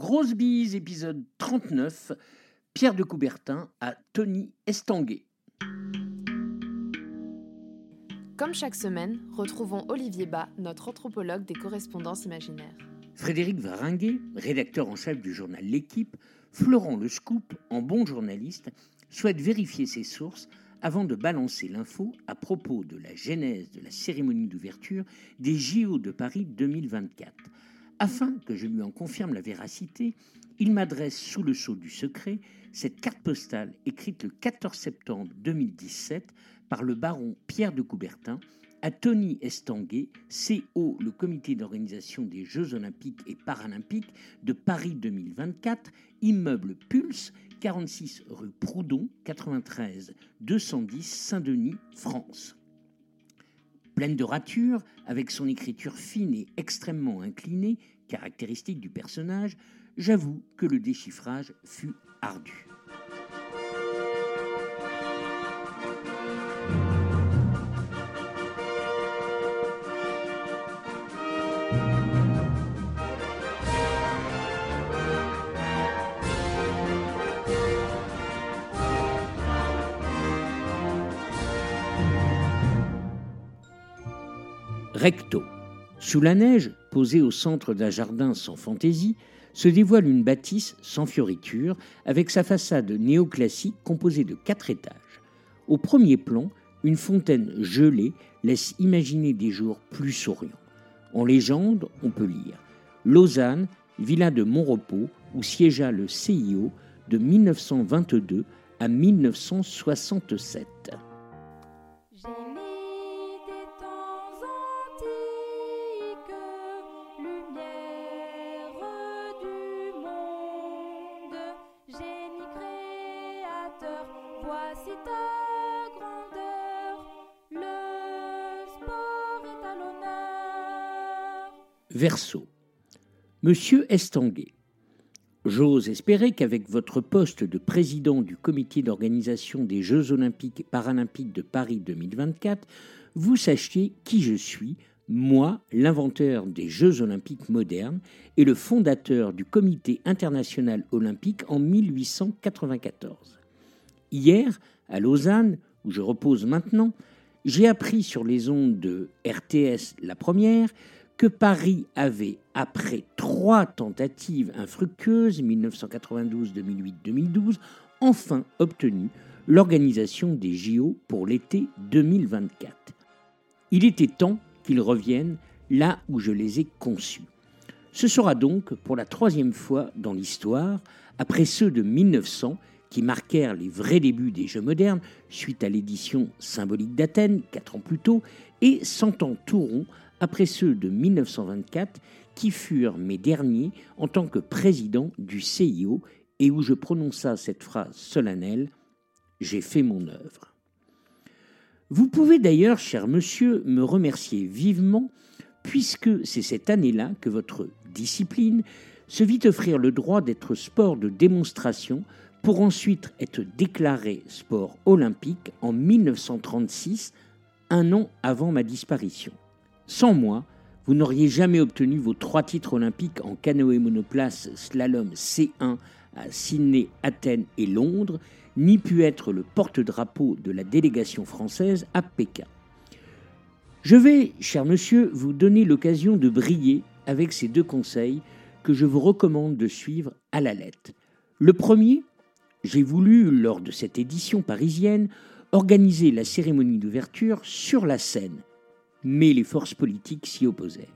Grosse bise, épisode 39. Pierre de Coubertin à Tony Estanguet. Comme chaque semaine, retrouvons Olivier Bas, notre anthropologue des correspondances imaginaires. Frédéric Varinguet, rédacteur en chef du journal L'équipe, fleurant le scoop en bon journaliste, souhaite vérifier ses sources avant de balancer l'info à propos de la genèse de la cérémonie d'ouverture des JO de Paris 2024. Afin que je lui en confirme la véracité, il m'adresse sous le sceau du secret cette carte postale écrite le 14 septembre 2017 par le baron Pierre de Coubertin à Tony Estanguet, CO, le comité d'organisation des Jeux olympiques et paralympiques de Paris 2024, immeuble Pulse, 46 rue Proudhon, 93 210 Saint-Denis, France. Pleine de ratures, avec son écriture fine et extrêmement inclinée, caractéristique du personnage, j'avoue que le déchiffrage fut ardu. Recto. Sous la neige, posée au centre d'un jardin sans fantaisie, se dévoile une bâtisse sans fioriture, avec sa façade néoclassique composée de quatre étages. Au premier plan, une fontaine gelée laisse imaginer des jours plus souriants. En légende, on peut lire Lausanne, villa de Montrepos, où siégea le CIO de 1922 à 1967. Voici ta grandeur, le sport est à l'honneur. Verso. Monsieur Estanguet, j'ose espérer qu'avec votre poste de président du comité d'organisation des Jeux olympiques et paralympiques de Paris 2024, vous sachiez qui je suis, moi, l'inventeur des Jeux olympiques modernes et le fondateur du comité international olympique en 1894. Hier, à Lausanne, où je repose maintenant, j'ai appris sur les ondes de RTS la première que Paris avait, après trois tentatives infructueuses, 1992, 2008, 2012, enfin obtenu l'organisation des JO pour l'été 2024. Il était temps qu'ils reviennent là où je les ai conçus. Ce sera donc pour la troisième fois dans l'histoire, après ceux de 1900 qui marquèrent les vrais débuts des Jeux modernes, suite à l'édition symbolique d'Athènes, quatre ans plus tôt, et cent ans tout rond après ceux de 1924, qui furent mes derniers en tant que président du CIO et où je prononça cette phrase solennelle J'ai fait mon œuvre. Vous pouvez d'ailleurs, cher monsieur, me remercier vivement, puisque c'est cette année-là que votre discipline se vit offrir le droit d'être sport de démonstration pour ensuite être déclaré sport olympique en 1936, un an avant ma disparition. Sans moi, vous n'auriez jamais obtenu vos trois titres olympiques en canoë monoplace slalom C1 à Sydney, Athènes et Londres, ni pu être le porte-drapeau de la délégation française à Pékin. Je vais, cher monsieur, vous donner l'occasion de briller avec ces deux conseils que je vous recommande de suivre à la lettre. Le premier, j'ai voulu, lors de cette édition parisienne, organiser la cérémonie d'ouverture sur la scène, mais les forces politiques s'y opposèrent.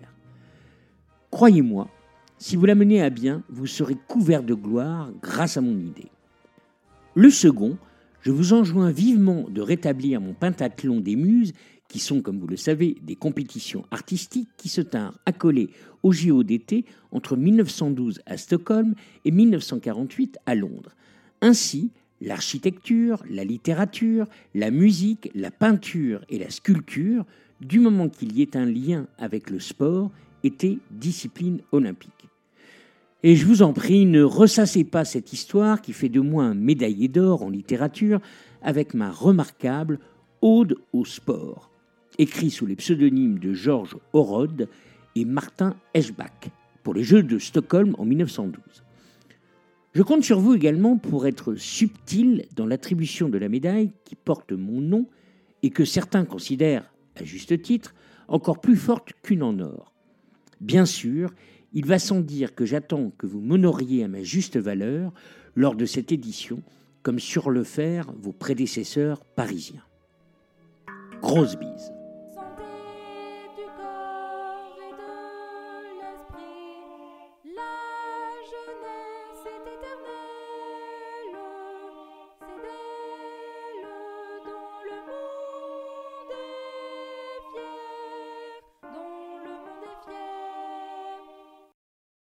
Croyez-moi, si vous la menez à bien, vous serez couvert de gloire grâce à mon idée. Le second, je vous enjoins vivement de rétablir mon pentathlon des muses, qui sont, comme vous le savez, des compétitions artistiques qui se tinrent accolées au JO d'été entre 1912 à Stockholm et 1948 à Londres, ainsi, l'architecture, la littérature, la musique, la peinture et la sculpture, du moment qu'il y ait un lien avec le sport, étaient disciplines olympiques. Et je vous en prie, ne ressassez pas cette histoire qui fait de moi un médaillé d'or en littérature avec ma remarquable Ode au sport, écrit sous les pseudonymes de Georges Orode et Martin Eschbach pour les Jeux de Stockholm en 1912. Je compte sur vous également pour être subtil dans l'attribution de la médaille qui porte mon nom et que certains considèrent, à juste titre, encore plus forte qu'une en or. Bien sûr, il va sans dire que j'attends que vous m'honoriez à ma juste valeur lors de cette édition, comme sur le faire vos prédécesseurs parisiens. Grosse bise.